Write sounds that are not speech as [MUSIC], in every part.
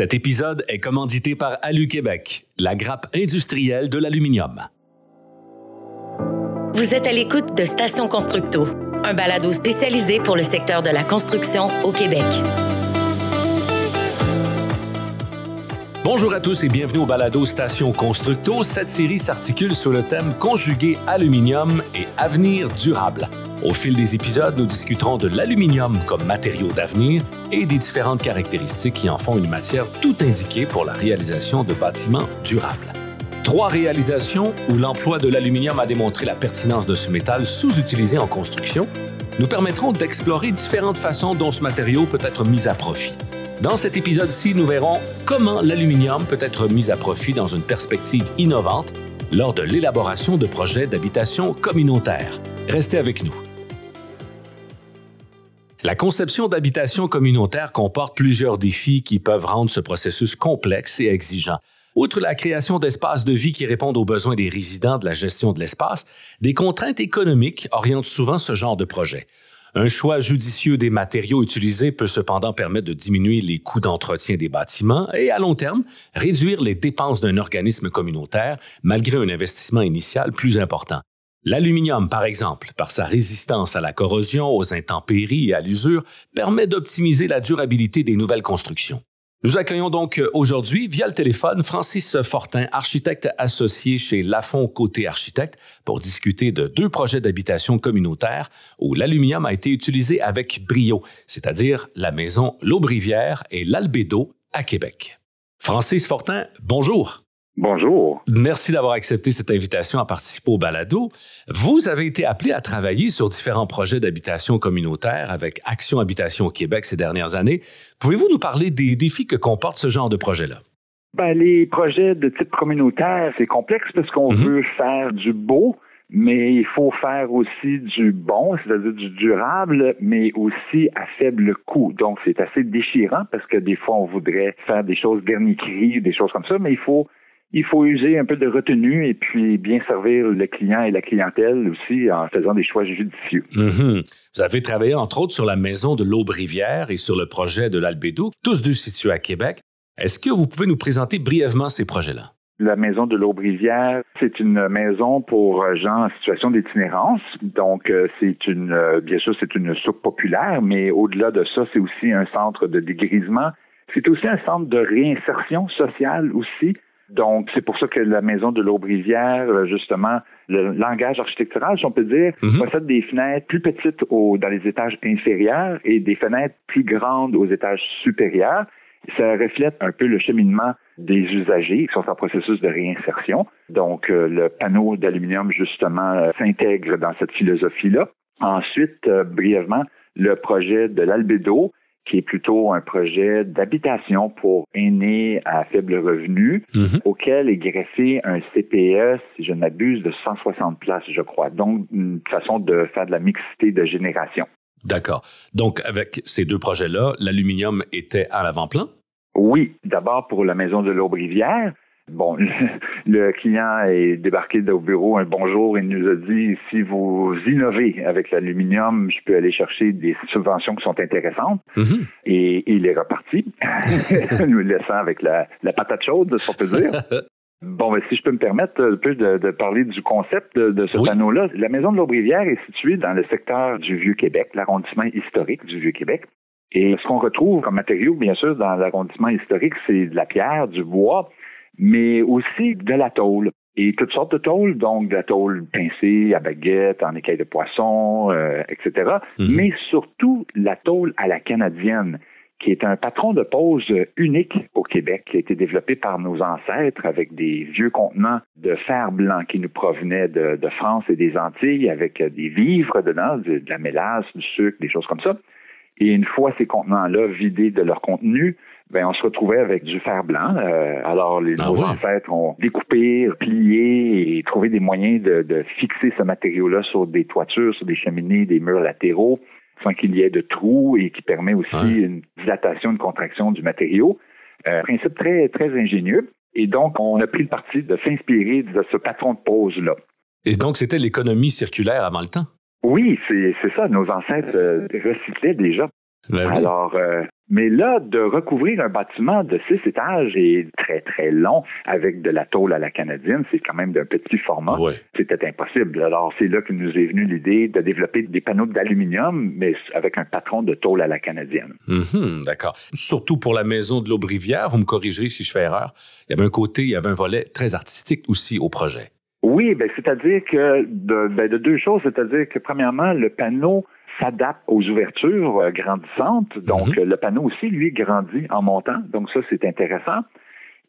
Cet épisode est commandité par Alu Québec, la grappe industrielle de l'aluminium. Vous êtes à l'écoute de Station Constructo, un balado spécialisé pour le secteur de la construction au Québec. Bonjour à tous et bienvenue au balado Station Constructo. Cette série s'articule sur le thème Conjugué aluminium et avenir durable. Au fil des épisodes, nous discuterons de l'aluminium comme matériau d'avenir et des différentes caractéristiques qui en font une matière tout indiquée pour la réalisation de bâtiments durables. Trois réalisations où l'emploi de l'aluminium a démontré la pertinence de ce métal sous-utilisé en construction nous permettront d'explorer différentes façons dont ce matériau peut être mis à profit. Dans cet épisode-ci, nous verrons comment l'aluminium peut être mis à profit dans une perspective innovante lors de l'élaboration de projets d'habitation communautaire. Restez avec nous. La conception d'habitation communautaire comporte plusieurs défis qui peuvent rendre ce processus complexe et exigeant. Outre la création d'espaces de vie qui répondent aux besoins des résidents de la gestion de l'espace, des contraintes économiques orientent souvent ce genre de projet. Un choix judicieux des matériaux utilisés peut cependant permettre de diminuer les coûts d'entretien des bâtiments et, à long terme, réduire les dépenses d'un organisme communautaire malgré un investissement initial plus important. L'aluminium, par exemple, par sa résistance à la corrosion, aux intempéries et à l'usure, permet d'optimiser la durabilité des nouvelles constructions. Nous accueillons donc aujourd'hui, via le téléphone, Francis Fortin, architecte associé chez Lafont Côté Architecte, pour discuter de deux projets d'habitation communautaire où l'aluminium a été utilisé avec brio, c'est-à-dire la maison L'Aubrivière et l'Albédo à Québec. Francis Fortin, bonjour. Bonjour. Merci d'avoir accepté cette invitation à participer au balado. Vous avez été appelé à travailler sur différents projets d'habitation communautaire avec Action Habitation au Québec ces dernières années. Pouvez-vous nous parler des défis que comporte ce genre de projet-là? Ben, les projets de type communautaire, c'est complexe parce qu'on mm-hmm. veut faire du beau, mais il faut faire aussi du bon, c'est-à-dire du durable, mais aussi à faible coût. Donc, c'est assez déchirant parce que des fois, on voudrait faire des choses verniqueries, des choses comme ça, mais il faut il faut user un peu de retenue et puis bien servir le client et la clientèle aussi en faisant des choix judicieux. Mhm. Vous avez travaillé entre autres sur la maison de l'Aubrivière et sur le projet de l'Albédo, tous deux situés à Québec. Est-ce que vous pouvez nous présenter brièvement ces projets-là? La maison de l'Aubrivière, c'est une maison pour gens en situation d'itinérance. Donc, euh, c'est une, euh, bien sûr, c'est une soupe populaire, mais au-delà de ça, c'est aussi un centre de dégrisement. C'est aussi un centre de réinsertion sociale aussi. Donc, c'est pour ça que la maison de l'Aubrivière, euh, justement, le langage architectural, si on peut dire, mhm. possède des fenêtres plus petites dans les étages inférieurs et des fenêtres plus grandes aux étages supérieurs. Ça reflète un peu le cheminement des usagers qui sont en processus de réinsertion. Donc, euh, le panneau d'aluminium, justement, euh, s'intègre dans cette philosophie-là. Ensuite, brièvement, le projet de l'Albédo, qui est plutôt un projet d'habitation pour aînés à faible revenu, mhm. auquel est greffé un CPE, si je ne m'abuse, de 160 places, je crois. Donc, une façon de faire de la mixité de génération. D'accord. Donc, avec ces deux projets-là, l'aluminium était à l'avant-plan? Oui. D'abord pour la maison de l'Aubrivière, Bon, [LAUGHS] le, client est débarqué au bureau un bonjour et nous a dit si vous innovez avec l'aluminium, je peux aller chercher des subventions qui sont intéressantes. Mm-hmm. Et, il est reparti, [LAUGHS] nous laissant avec la, patate chaude, si on peut dire. [LAUGHS] Bon, ben, si je peux me permettre un peu de, parler du concept de, ce panneau-là. La maison de l'Aubrivière est située dans le secteur du Vieux-Québec, l'arrondissement historique du Vieux-Québec. Et ce qu'on retrouve comme matériau, bien sûr, dans l'arrondissement historique, c'est de la pierre, du bois, mais aussi de la tôle. Et toutes sortes de tôles, donc de la tôle pincée à baguette, en écaille de poisson, euh, etc. Mhm. Mais surtout la tôle à la canadienne, qui est un patron de pose unique au Québec, qui a été développé par nos ancêtres avec des vieux contenants de fer blanc qui nous provenaient de, France et des Antilles, avec des vivres dedans, de la mélasse, du sucre, des choses comme ça. Et une fois ces contenants-là vidés de leur contenu, ben on se retrouvait avec du fer blanc. Euh, alors les ah ancêtres ont découpé, plié et trouvé des moyens de, fixer ce matériau-là sur des toitures, sur des cheminées, des murs latéraux, sans qu'il y ait de trous et qui permet aussi une dilatation, une contraction du matériau. Euh, principe très très ingénieux. Et donc on a pris le parti de s'inspirer de ce patron de pose là. Et donc c'était l'économie circulaire avant le temps? Oui, c'est ça. Nos ancêtres euh, recyclaient déjà. Ben Alors, Mais là, de recouvrir un bâtiment de six étages et très, très long avec de la tôle à la canadienne, c'est quand même d'un petit format. C'était impossible. Alors, c'est là que nous est venue l'idée de développer des panneaux d'aluminium, mais avec un patron de tôle à la canadienne. Mhm, d'accord. Surtout pour la maison de l'Aubrivière, vous me corrigerez si je fais erreur, il y avait un côté, il y avait un volet très artistique aussi au projet. Oui, ben, c'est-à-dire que de, ben, de deux choses, c'est-à-dire que premièrement, le panneau s'adapte aux ouvertures euh, grandissantes. Donc, mhm. le panneau aussi, lui, grandit en montant. Donc, ça, c'est intéressant.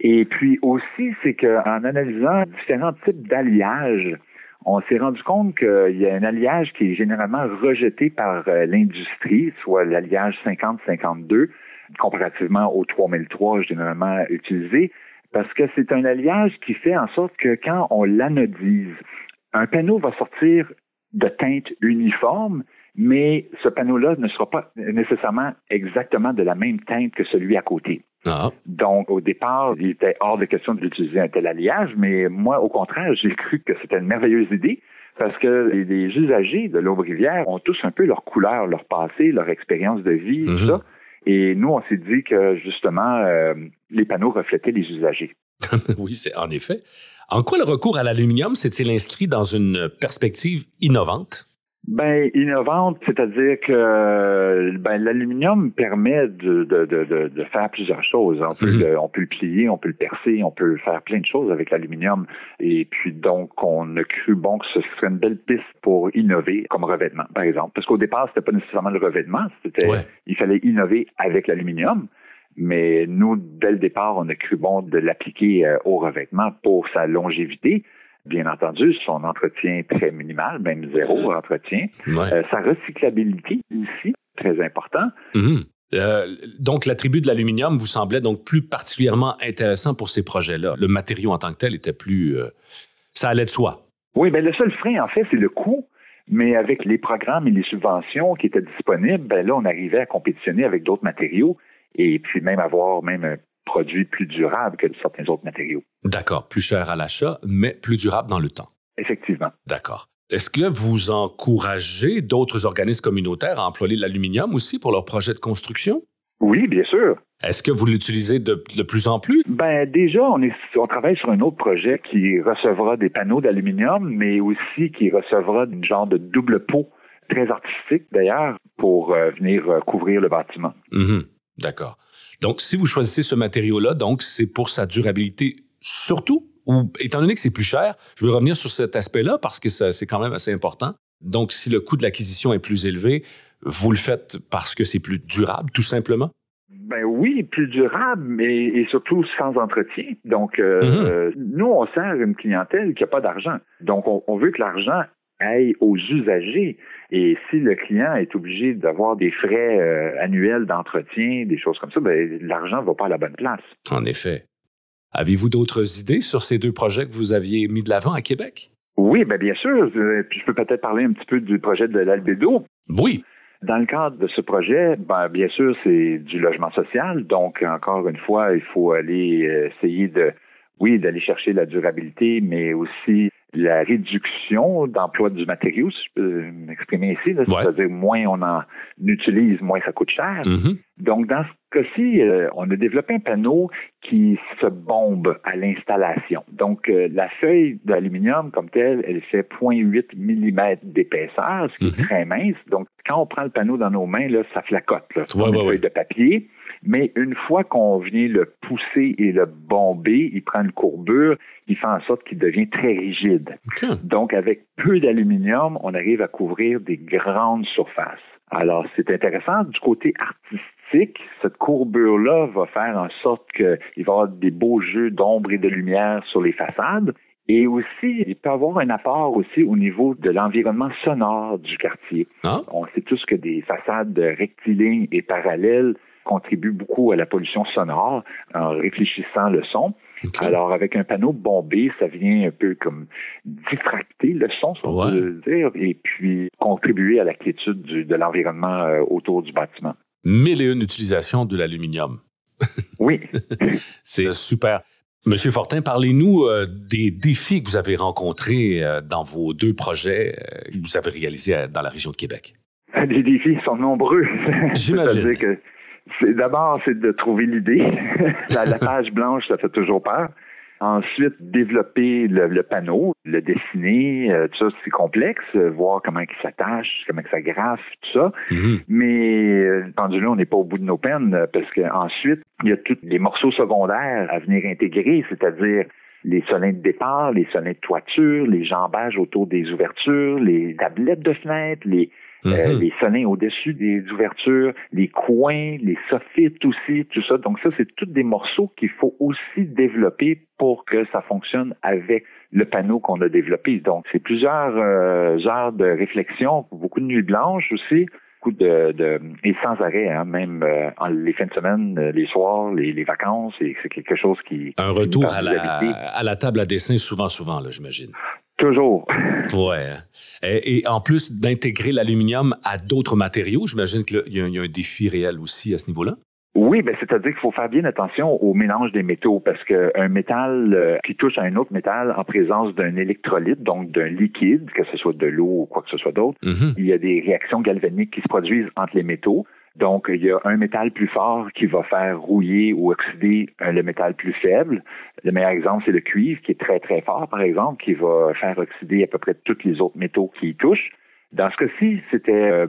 Et puis aussi, c'est qu'en analysant différents types d'alliages, on s'est rendu compte qu'il y a un alliage qui est généralement rejeté par euh, l'industrie, soit l'alliage 50-52, comparativement au 3003 généralement utilisé, parce que c'est un alliage qui fait en sorte que quand on l'anodise, un panneau va sortir de teinte uniforme, mais ce panneau-là ne sera pas nécessairement exactement de la même teinte que celui à côté. Ah. Donc, au départ, il était hors de question d'utiliser un tel alliage, mais moi, au contraire, j'ai cru que c'était une merveilleuse idée parce que les usagers de l'Aube-Rivière ont tous un peu leur couleur, leur passé, leur expérience de vie, tout mhm. ça. Et nous, on s'est dit que justement, euh, les panneaux reflétaient les usagers. [LAUGHS] oui, c'est en effet. En quoi le recours à l'aluminium s'est-il inscrit dans une perspective innovante? Ben innovante, c'est-à-dire que ben, l'aluminium permet de, de, de, de, faire plusieurs choses. On peut, mhm. le, on peut le plier, on peut le percer, on peut faire plein de choses avec l'aluminium. Et puis donc, on a cru bon que ce serait une belle piste pour innover comme revêtement, par exemple. Parce qu'au départ, c'était pas nécessairement le revêtement, c'était il fallait innover avec l'aluminium. Mais nous, dès le départ, on a cru bon de l'appliquer euh, au revêtement pour sa longévité bien entendu, son entretien très minimal, même zéro entretien. Euh, sa recyclabilité aussi, très important. Mhm. Euh, donc, l'attribut de l'aluminium vous semblait donc plus particulièrement intéressant pour ces projets-là. Le matériau en tant que tel était plus... Euh, ça allait de soi. Oui, ben le seul frein, en fait, c'est le coût. Mais avec les programmes et les subventions qui étaient disponibles, ben là, on arrivait à compétitionner avec d'autres matériaux et puis même avoir même produit plus durable que certains autres matériaux. D'accord, plus cher à l'achat, mais plus durable dans le temps. Effectivement. D'accord. Est-ce que vous encouragez d'autres organismes communautaires à employer l'aluminium aussi pour leurs projets de construction? Oui, bien sûr. Est-ce que vous l'utilisez de, plus en plus? Ben déjà, on, est, on travaille sur un autre projet qui recevra des panneaux d'aluminium, mais aussi qui recevra une genre de double pot très artistique d'ailleurs pour euh, venir euh, couvrir le bâtiment. Mhm. D'accord. Donc, si vous choisissez ce matériau-là, donc c'est pour sa durabilité surtout, ou étant donné que c'est plus cher, je veux revenir sur cet aspect-là parce que c'est quand même assez important. Donc, si le coût de l'acquisition est plus élevé, vous le faites parce que c'est plus durable, tout simplement? Ben oui, plus durable, mais et surtout sans entretien. Donc, euh, mm-hmm. euh, nous, on sert une clientèle qui n'a pas d'argent. Donc, on veut que l'argent aille aux usagers. Et si le client est obligé d'avoir des frais euh, annuels d'entretien, des choses comme ça, ben, l'argent ne va pas à la bonne place. En effet. Avez-vous d'autres idées sur ces deux projets que vous aviez mis de l'avant à Québec? Oui, ben bien sûr. Euh, puis je peux peut-être parler un petit peu du projet de l'Albédo. Oui. Dans le cadre de ce projet, ben, bien sûr, c'est du logement social. Donc, encore une fois, il faut aller euh, essayer de, oui, d'aller chercher la durabilité, mais aussi la réduction d'emploi du matériau, si je peux m'exprimer ici, c'est-à-dire moins on en utilise, moins ça coûte cher. Mm-hmm. Donc, dans ce cas-ci, euh, on a développé un panneau qui se bombe à l'installation. Donc, euh, la feuille d'aluminium comme telle, elle fait 0.8 mm d'épaisseur, ce qui est mm-hmm. très mince. Donc, quand on prend le panneau dans nos mains, là, ça flacote. Là, une feuille de papier. Mais une fois qu'on vient le pousser et le bomber, il prend une courbure, il fait en sorte qu'il devient très rigide. Donc, avec peu d'aluminium, on arrive à couvrir des grandes surfaces. Alors, c'est intéressant. Du côté artistique, cette courbure-là va faire en sorte qu'il va y avoir des beaux jeux d'ombre et de lumière sur les façades. Et aussi, il peut avoir un apport aussi au niveau de l'environnement sonore du quartier. Ah. On sait tous que des façades rectilignes et parallèles contribue beaucoup à la pollution sonore en réfléchissant le son. Alors, avec un panneau bombé, ça vient un peu comme diffracter le son, si on peut dire, et puis contribuer à la quiétude de l'environnement euh, autour du bâtiment. Mille et une utilisations de l'aluminium. [LAUGHS] oui. [LAUGHS] C'est super. Monsieur Fortin, parlez-nous euh, des défis que vous avez rencontrés euh, dans vos deux projets que vous avez réalisés dans la région de Québec. Les défis sont nombreux. [LAUGHS] J'imagine D'abord, c'est de trouver l'idée. [LAUGHS] la, page blanche, ça fait toujours peur. Ensuite, développer le, panneau, le dessiner, euh, tout ça, c'est complexe, euh, voir comment il s'attache, comment il s'agrafe, tout ça. Mm-hmm. Mais euh, rendu là, on n'est pas au bout de nos peines parce qu'ensuite, il y a tous les morceaux secondaires à venir intégrer, c'est-à-dire les solins de départ, les solins de toiture, les jambages autour des ouvertures, les tablettes de fenêtres, les euh, mhm. les solins au-dessus des ouvertures, les coins, les soffites aussi, tout ça. Donc ça, c'est tous des morceaux qu'il faut aussi développer pour que ça fonctionne avec le panneau qu'on a développé. Donc c'est plusieurs euh, heures de réflexion, beaucoup de nuits blanches aussi beaucoup de, de, et sans arrêt, hein, même euh, les fins de semaine, les soirs, les, les vacances, c'est quelque chose qui un retour à la, à la, table à dessin souvent, souvent là, j'imagine. Toujours. Ouais. Et, en plus d'intégrer l'aluminium à d'autres matériaux, j'imagine qu'il y, y, a un défi réel aussi à ce niveau-là? Oui, ben c'est-à-dire qu'il faut faire bien attention au mélange des métaux parce qu'un métal euh, qui touche à un autre métal en présence d'un électrolyte, donc d'un liquide, que ce soit de l'eau ou quoi que ce soit d'autre, mm-hmm. il y a des réactions galvaniques qui se produisent entre les métaux. Donc, il y a un métal plus fort qui va faire rouiller ou oxyder euh, le métal plus faible. Le meilleur exemple, c'est le cuivre, qui est très, très fort, par exemple, qui va faire oxyder à peu près tous les autres métaux qui y touchent. Dans ce cas-ci, c'était euh,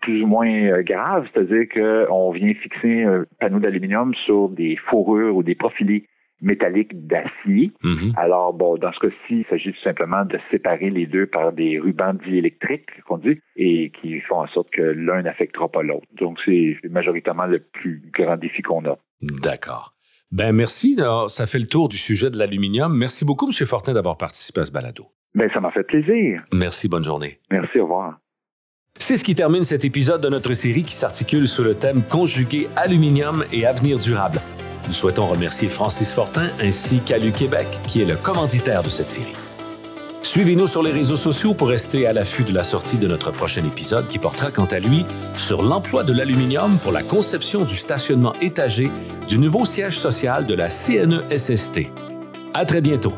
plus ou moins euh, grave, c'est-à-dire qu'on vient fixer un panneau d'aluminium sur des fourrures ou des profilés métallique d'acier. Mm-hmm. Alors, bon, dans ce cas-ci, il s'agit tout simplement de séparer les deux par des rubans diélectriques, qu'on dit, et qui font en sorte que l'un n'affectera pas l'autre. Donc, c'est majoritairement le plus grand défi qu'on a. D'accord. Ben merci. ça fait le tour du sujet de l'aluminium. Merci beaucoup, M. Fortin, d'avoir participé à ce balado. Ben, ça m'a fait plaisir. Merci, bonne journée. Merci, au revoir. C'est ce qui termine cet épisode de notre série qui s'articule sur le thème Conjugué aluminium et avenir durable. Nous souhaitons remercier Francis Fortin ainsi qu'Alu Québec, qui est le commanditaire de cette série. Suivez-nous sur les réseaux sociaux pour rester à l'affût de la sortie de notre prochain épisode qui portera quant à lui sur l'emploi de l'aluminium pour la conception du stationnement étagé du nouveau siège social de la CNESST. À très bientôt.